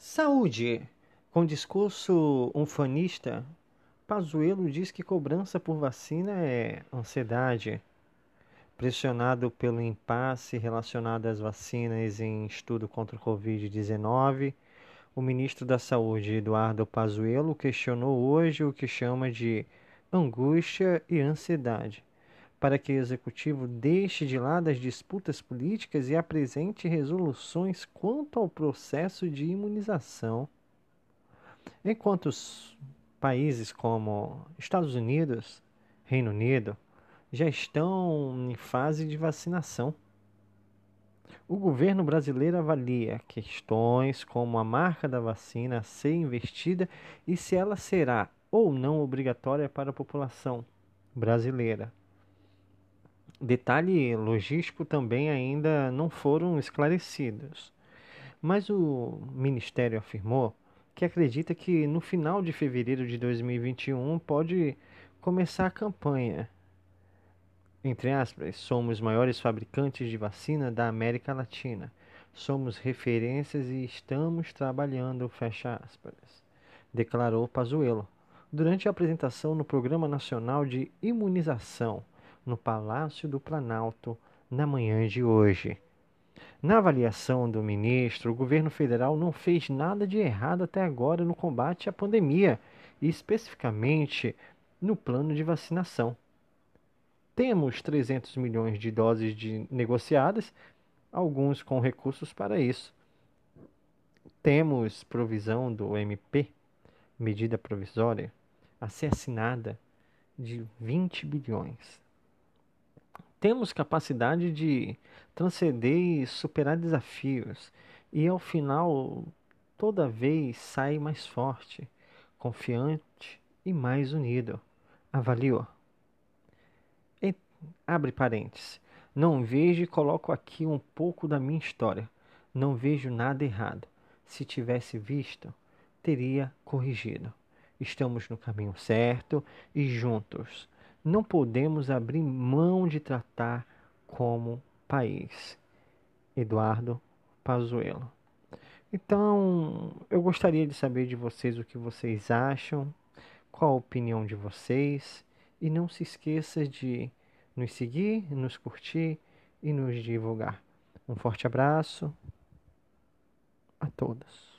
Saúde! Com discurso unfanista, Pazuello diz que cobrança por vacina é ansiedade. Pressionado pelo impasse relacionado às vacinas em estudo contra o Covid-19, o ministro da Saúde, Eduardo Pazuello, questionou hoje o que chama de angústia e ansiedade, para que o executivo deixe de lado as disputas políticas e apresente resoluções quanto ao processo de imunização. Enquanto os países como Estados Unidos, Reino Unido, já estão em fase de vacinação. O governo brasileiro avalia questões como a marca da vacina a ser investida e se ela será ou não obrigatória para a população brasileira. Detalhe logístico também ainda não foram esclarecidos, mas o Ministério afirmou que acredita que no final de fevereiro de 2021 pode começar a campanha. Entre aspas, somos maiores fabricantes de vacina da América Latina. Somos referências e estamos trabalhando, fecha aspas, declarou Pazuello. Durante a apresentação no Programa Nacional de Imunização no Palácio do Planalto na manhã de hoje. Na avaliação do ministro, o governo federal não fez nada de errado até agora no combate à pandemia e especificamente no plano de vacinação. Temos 300 milhões de doses de negociadas, alguns com recursos para isso. Temos provisão do MP, medida provisória, a ser assinada de 20 bilhões. Temos capacidade de transcender e superar desafios, e ao final, toda vez sai mais forte, confiante e mais unido. Avaliou abre parênteses. Não vejo e coloco aqui um pouco da minha história. Não vejo nada errado. Se tivesse visto, teria corrigido. Estamos no caminho certo e juntos. Não podemos abrir mão de tratar como país. Eduardo Pazuello. Então, eu gostaria de saber de vocês o que vocês acham, qual a opinião de vocês e não se esqueça de nos seguir, nos curtir e nos divulgar. Um forte abraço a todos.